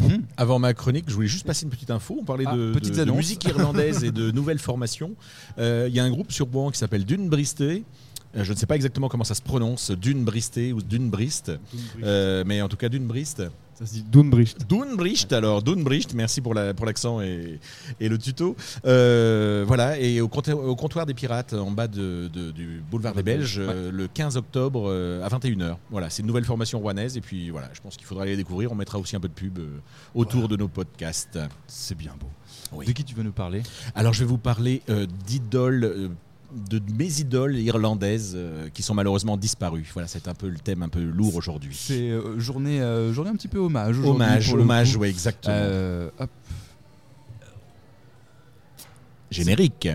Mhm. Avant ma chronique, je voulais juste passer une petite info. On parlait Ah, de, musique irlandaise et de nouvelles formations. Euh, Il y a un groupe sur Bourg qui s'appelle Dune Bristé. Euh, je ne sais pas exactement comment ça se prononce, Dune Bristé ou Dune Brist. Euh, mais en tout cas, Dune Brist. Ça se dit Doombricht. Dunbricht, alors Dunbricht, merci pour la- pour l'accent et, et le tuto. Euh, voilà, et au comptoir, au comptoir des pirates, en bas de- de- du boulevard des Belges, euh, le 15 octobre euh, à 21h. Voilà, c'est une nouvelle formation rouennaise, et puis voilà, je pense qu'il faudra aller découvrir. On mettra aussi un peu de pub autour de nos podcasts. C'est bien beau. Oui. De qui tu veux nous parler? Alors je vais vous parler d'idoles. De mes idoles irlandaises euh, qui sont malheureusement disparues. Voilà, c'est un peu le thème un peu lourd aujourd'hui. C'est euh, journée, euh, journée un petit peu hommage. Hommage, hommage, oui, exactement. Hop. Générique.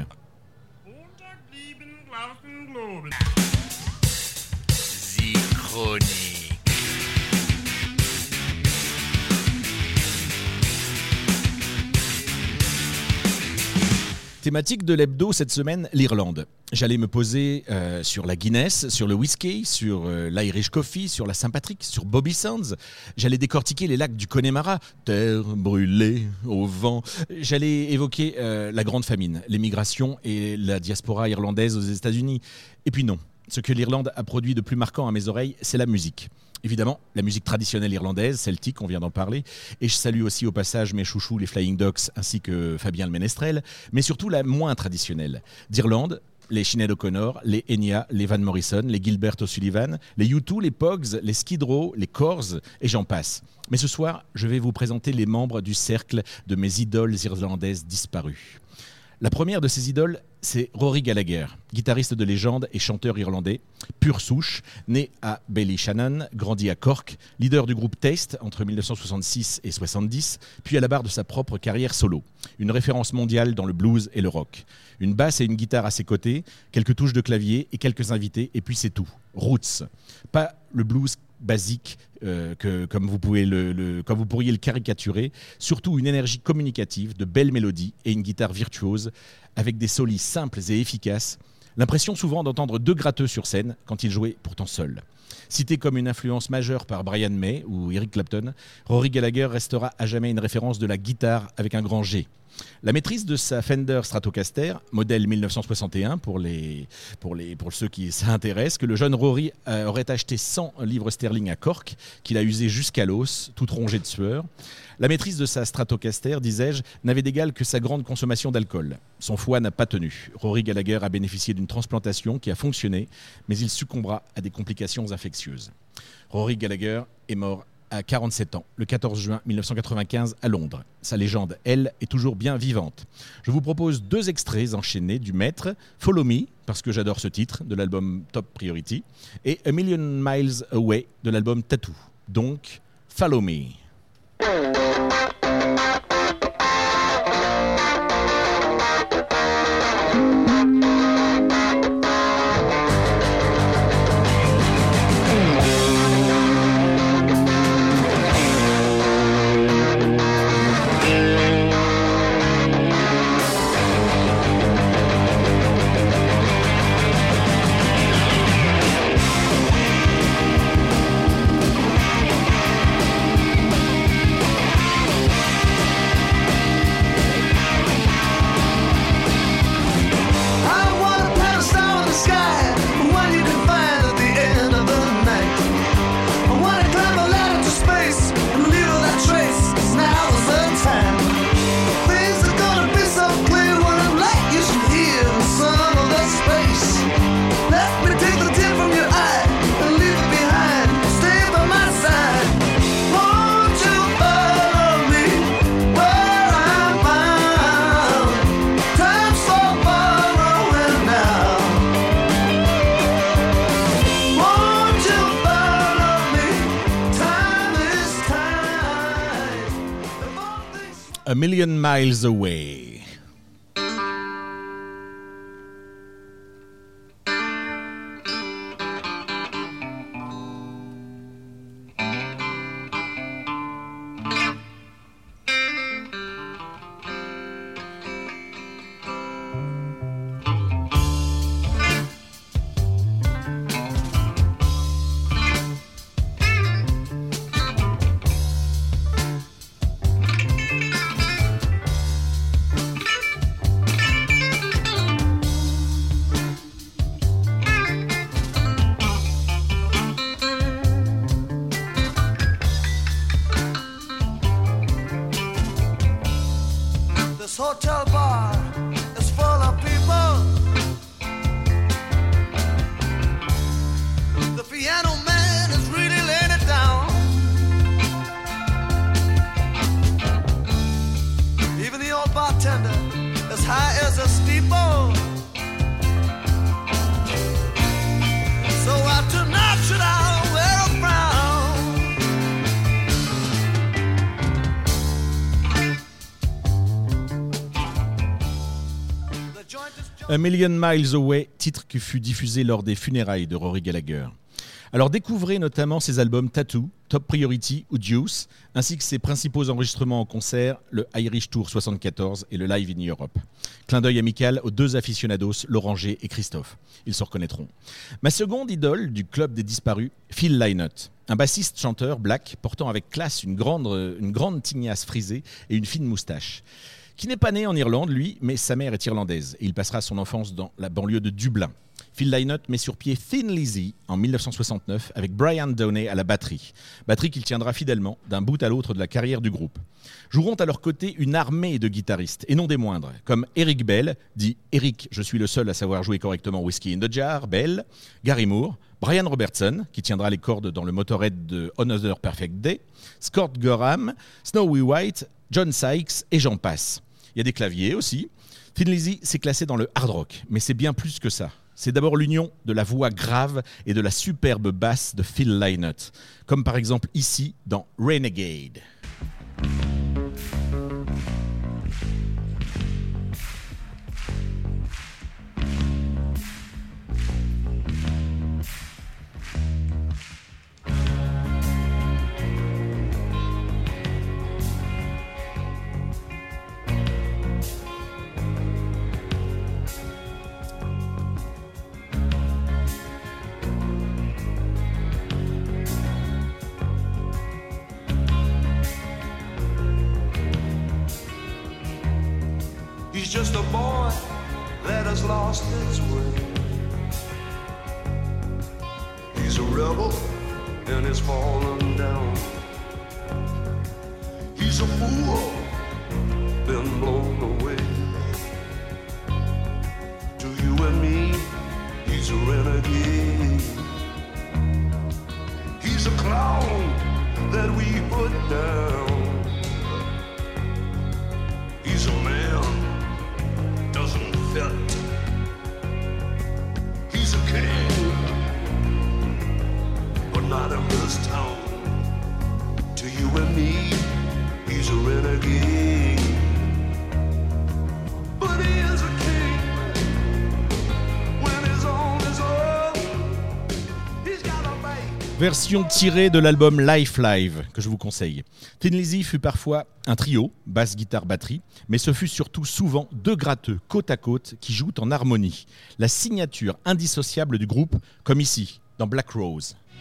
Thématique de l'hebdo cette semaine, l'Irlande. J'allais me poser euh, sur la Guinness, sur le whisky, sur euh, l'Irish Coffee, sur la Saint-Patrick, sur Bobby Sands. J'allais décortiquer les lacs du Connemara, terre brûlée au vent. J'allais évoquer euh, la grande famine, l'émigration et la diaspora irlandaise aux États-Unis. Et puis non, ce que l'Irlande a produit de plus marquant à mes oreilles, c'est la musique. Évidemment, la musique traditionnelle irlandaise, celtique, on vient d'en parler, et je salue aussi au passage mes chouchous, les Flying Ducks, ainsi que Fabien le Ménestrel, mais surtout la moins traditionnelle. D'Irlande, les Sinead O'Connor, les Enya, les Van Morrison, les Gilbert O'Sullivan, les U2, les Pogs, les Skid Row, les Corrs, et j'en passe. Mais ce soir, je vais vous présenter les membres du cercle de mes idoles irlandaises disparues. La première de ces idoles, c'est Rory Gallagher, guitariste de légende et chanteur irlandais, pure souche, né à Ballyshannon, grandi à Cork, leader du groupe Taste entre 1966 et 70, puis à la barre de sa propre carrière solo. Une référence mondiale dans le blues et le rock. Une basse et une guitare à ses côtés, quelques touches de clavier et quelques invités, et puis c'est tout. Roots. Pas le blues basique euh, que, comme, vous le, comme vous pourriez le caricaturer, surtout une énergie communicative, de belles mélodies et une guitare virtuose avec des solis simples et efficaces. L'impression souvent d'entendre deux gratteux sur scène quand il jouait pourtant seul. Cité comme une influence majeure par Brian May ou Eric Clapton, Rory Gallagher restera à jamais une référence de la guitare avec un grand G. La maîtrise de sa Fender Stratocaster, modèle 1961 pour, les, pour, les, pour ceux qui s'intéressent, que le jeune Rory euh, aurait acheté 100 livres sterling à Cork, qu'il a usé jusqu'à l'os, tout rongé de sueur. La maîtrise de sa Stratocaster, disais-je, n'avait d'égal que sa grande consommation d'alcool. Son foie n'a pas tenu. Rory Gallagher a bénéficié d'une transplantation qui a fonctionné, mais il succombera à des complications infectieuses. Rory Gallagher est mort à 47 ans, le 14 juin 1995 à Londres. Sa légende, elle, est toujours bien vivante. Je vous propose deux extraits enchaînés du maître, Follow Me, parce que j'adore ce titre, de l'album Top Priority, et A Million Miles Away, de l'album Tattoo. Donc, Follow Me. Million Miles Away. Hotel bar A Million Miles Away, titre qui fut diffusé lors des funérailles de Rory Gallagher. Alors découvrez notamment ses albums Tattoo, Top Priority ou Deuce, ainsi que ses principaux enregistrements en concert, le Irish Tour 74 et le Live in Europe. Clin d'œil amical aux deux aficionados, Lauranger et Christophe. Ils se reconnaîtront. Ma seconde idole du club des disparus, Phil Lynott. Un bassiste-chanteur black portant avec classe une grande, une grande tignasse frisée et une fine moustache qui n'est pas né en Irlande, lui, mais sa mère est irlandaise il passera son enfance dans la banlieue de Dublin. Phil Lynott met sur pied Thin Lizzy en 1969 avec Brian Downey à la batterie. Batterie qu'il tiendra fidèlement d'un bout à l'autre de la carrière du groupe. Joueront à leur côté une armée de guitaristes, et non des moindres, comme Eric Bell, dit Eric, je suis le seul à savoir jouer correctement Whiskey in the Jar, Bell, Gary Moore, Brian Robertson, qui tiendra les cordes dans le Motorhead de Another Perfect Day, Scott Gorham, Snowy White, John Sykes et j'en passe. Il y a des claviers aussi. Thin Lizzy s'est classé dans le hard rock, mais c'est bien plus que ça. C'est d'abord l'union de la voix grave et de la superbe basse de Phil Lynott, comme par exemple ici dans Renegade. That has lost his way. He's a rebel and he's fallen down. He's a fool, been blown away. To you and me, he's a renegade. He's a clown that we put down. Version tirée de l'album Life Live, que je vous conseille. Thin Lizzy fut parfois un trio, basse, guitare, batterie, mais ce fut surtout souvent deux gratteux côte à côte qui jouent en harmonie. La signature indissociable du groupe, comme ici, dans Black Rose.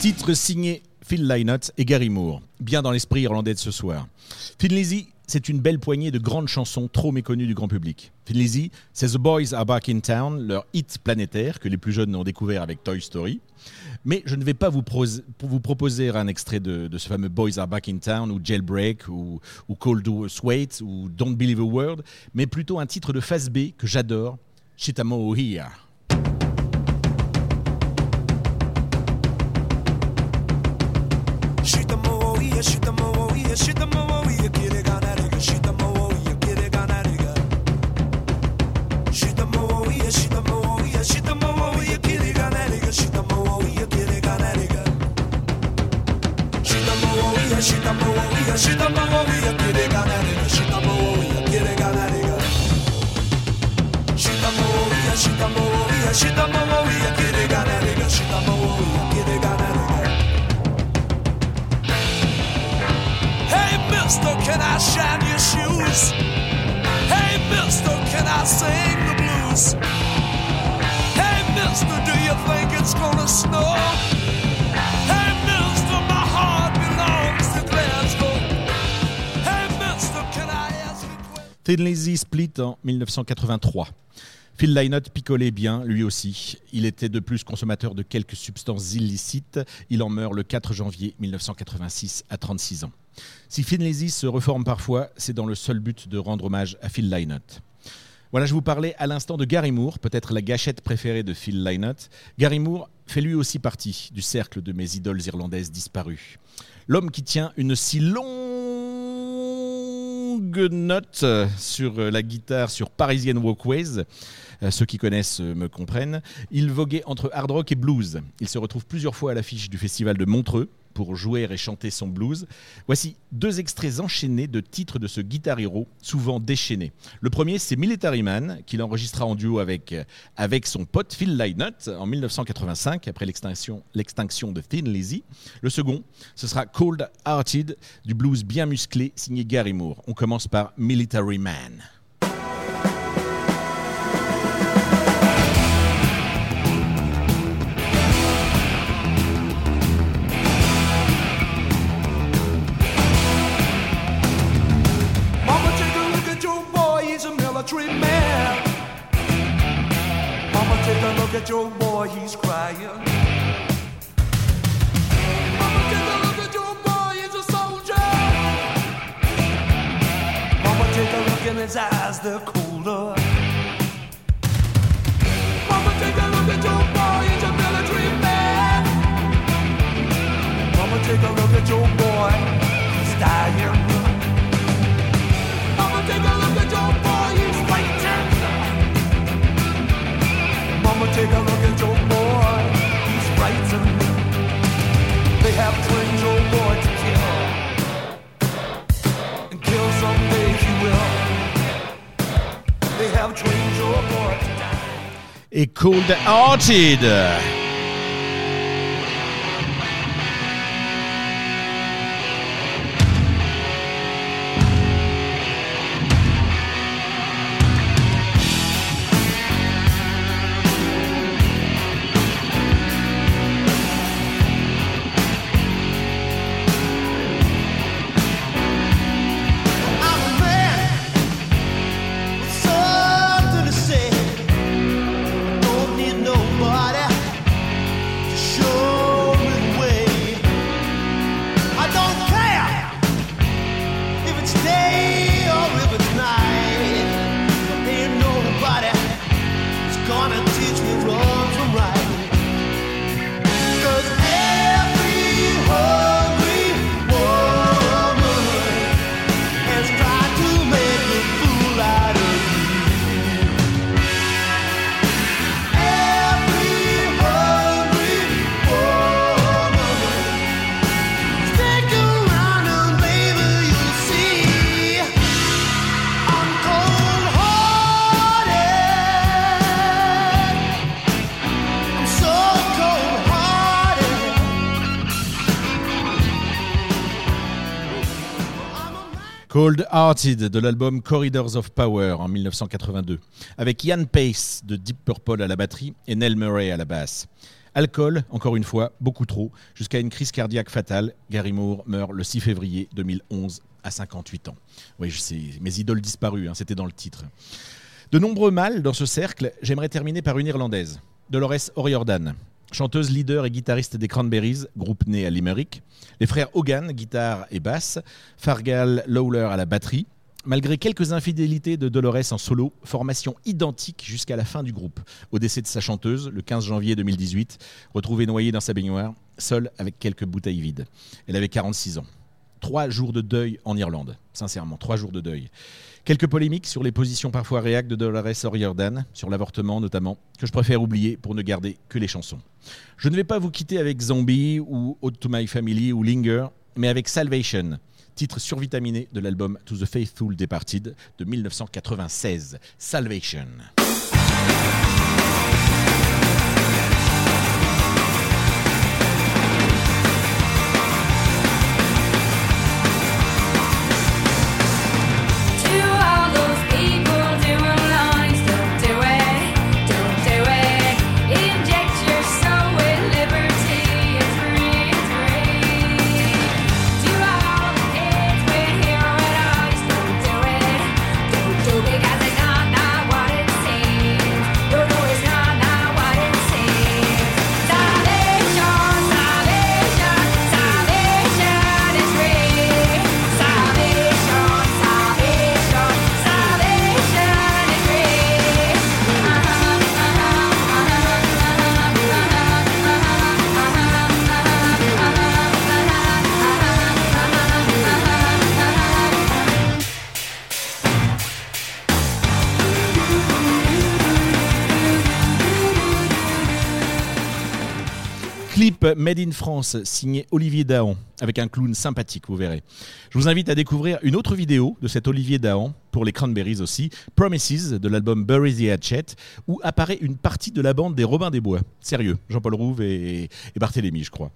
Titre signé Phil Lynott et Gary Moore, bien dans l'esprit irlandais de ce soir. Thin Lizzy, c'est une belle poignée de grandes chansons trop méconnues du grand public. Thin Lizzy, c'est The Boys Are Back in Town, leur hit planétaire que les plus jeunes ont découvert avec Toy Story. Mais je ne vais pas vous, proposer un extrait de, ce fameux Boys Are Back in Town ou Jailbreak ou, ou Cold Sweat ou Don't Believe a Word, mais plutôt un titre de phase B que j'adore, Chitamo Here. Shoot them blues? Hey, mister, do you think it's gonna snow? Hey, mister, my heart belongs to Glasgow. Hey, mister, can I ask a question? Thin Lizzy split en 1983. Phil Lynott picolait bien, lui aussi. Il était de plus consommateur de quelques substances illicites. Il en meurt le 4 janvier 1986 à 36 ans. Si Phil Lizzy se reforme parfois, c'est dans le seul but de rendre hommage à Phil Lynott. Voilà, je vous parlais à l'instant de Gary Moore, peut-être la gâchette préférée de Phil Lynott. Gary Moore fait lui aussi partie du cercle de mes idoles irlandaises disparues. L'homme qui tient une si longue note sur la guitare sur Parisian Walkways, euh, ceux qui connaissent euh, me comprennent, il voguait entre hard rock et blues. Il se retrouve plusieurs fois à l'affiche du festival de Montreux pour jouer et chanter son blues. Voici deux extraits enchaînés de titres de ce guitar hero, souvent déchaîné. Le premier, c'est Military Man, qu'il enregistra en duo avec, avec son pote Phil Lynott en 1985, après l'extinction de Thin Lizzy. Le second, ce sera Cold Hearted, du blues bien musclé, signé Gary Moore. On commence par Military Man. Take a look at your boy, he's crying. Mama, take a look at your boy, he's a soldier. Mama, take a look in his eyes, they're colder. Et Cold Cold Hearted de l'album Corridors of Power en 1982, avec Ian Pace de Deep Purple à la batterie et Nell Murray à la basse. Alcool, encore une fois, beaucoup trop, jusqu'à une crise cardiaque fatale. Gary Moore meurt le 6 février 2011 à 58 ans. Oui, je sais, mes idoles disparues, hein, c'était dans le titre. De nombreux mâles dans ce cercle, j'aimerais terminer par une Irlandaise, Dolores O'Riordan. Chanteuse, leader et guitariste des Cranberries, groupe né à Limerick. Les frères Hogan, guitare et basse. Fargal Lawler à la batterie. Malgré quelques infidélités de Dolores en solo, formation identique jusqu'à la fin du groupe. Au décès de sa chanteuse, le 15 janvier 2018, retrouvée noyée dans sa baignoire, seule avec quelques bouteilles vides. Elle avait 46 ans. Trois jours de deuil en Irlande. Sincèrement, trois jours de deuil. Quelques polémiques sur les positions parfois réac de Dolores O'Riordan, sur l'avortement notamment, que je préfère oublier pour ne garder que les chansons. Je ne vais pas vous quitter avec Zombie ou Ode to My Family ou Linger, mais avec Salvation, titre survitaminé de l'album To the Faithful Departed de 1996. Salvation. Clip Made in France, signé Olivier Dahan, avec un clown sympathique, vous verrez. Je vous invite à découvrir une autre vidéo de cet Olivier Dahan, pour les Cranberries aussi, Promises, de l'album Bury the Hatchet, où apparaît une partie de la bande des Robins des Bois. Sérieux, Jean-Paul Rouve et, et Barthélémy, je crois.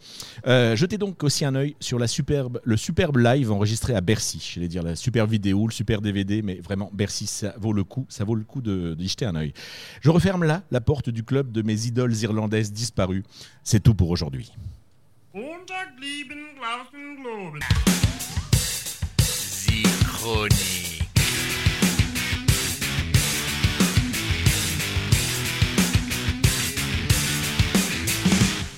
Euh, jetez donc aussi un œil sur la superbe, le superbe live enregistré à Bercy. J'allais dire la super vidéo, le super DVD, mais vraiment Bercy, ça vaut le coup, ça vaut le coup de- jeter un œil. Je referme là la porte du club de mes idoles irlandaises disparues. C'est tout pour aujourd'hui. Chronique.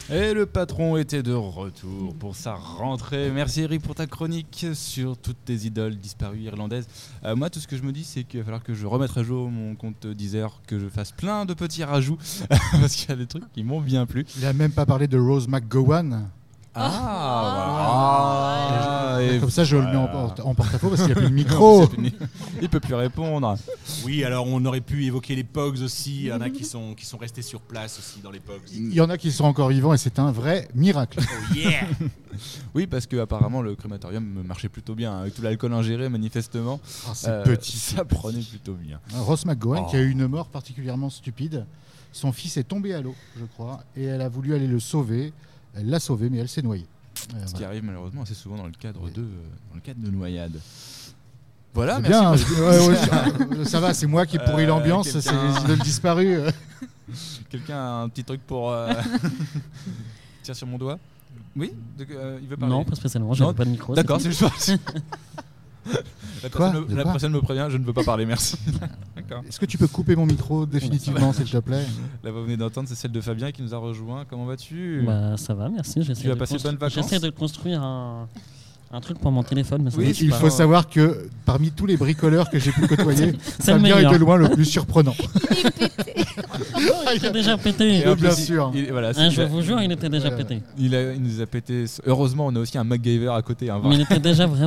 Et le patron était de retour pour sa rentrée. Merci Eric pour ta chronique sur toutes tes idoles disparues irlandaises. Euh, moi, tout ce que je me dis, c'est qu'il va falloir que je remette à jour mon compte Deezer, que je fasse plein de petits rajouts, parce qu'il y a des trucs qui m'ont bien plu. Il a même pas parlé de Rose McGowan. Ah, voilà. Et Comme ça, je le mets en, voilà. porte- en porte-à-faux parce qu'il n'y a plus de micro. Il peut plus répondre. Oui, alors on aurait pu évoquer les Pogs aussi. Il y en a qui sont, qui sont restés sur place aussi dans les Pogs. Il y en a qui sont encore vivants et c'est un vrai miracle. Oh yeah Oui, parce que apparemment le crématorium marchait plutôt bien avec tout l'alcool ingéré, manifestement. Ah, c'est Euh, petit. Ça prenait plutôt bien. Rose McGowan Oh. qui a eu une mort particulièrement stupide. Son fils est tombé à l'eau, je crois, et elle a voulu aller le sauver. Elle l'a sauvé, mais elle s'est noyée. Euh, Ce qui arrive malheureusement assez souvent dans le cadre Oui. de, euh, dans le cadre de noyade. Voilà, merci. bien, ouais, ouais, ça, ça va, c'est moi qui pourris Euh, l'ambiance, c'est idoles disparues. Quelqu'un a un petit truc pour. euh, Tiens sur mon doigt? Oui? De- euh, Il veut parler? Non, pas spécialement, j'avais pas de micro. D'accord, c'est c'est juste. La, Quoi personne, me- De la quoi personne me prévient, je ne veux pas parler, merci. D'accord. Est-ce que tu peux couper mon micro définitivement, s'il te plaît que vous venez d'entendre, c'est celle de Fabien qui nous a rejoint. Comment vas-tu? Bah, ça va, merci. j'essaie Tu as de passé de bonnes vacances? J'essaie de construire un, un truc pour mon téléphone, mais ça Oui, va. c'est Il pas faut savoir que parmi tous les bricoleurs que j'ai pu côtoyer, Fabien est de loin le plus surprenant. Il était déjà pété. Et en bien sûr. il- voilà, Hein, je vous jure, il était déjà pété. il, a- il nous a pété. Heureusement, on a aussi un MacGyver à côté. hein, Mais il était déjà vraiment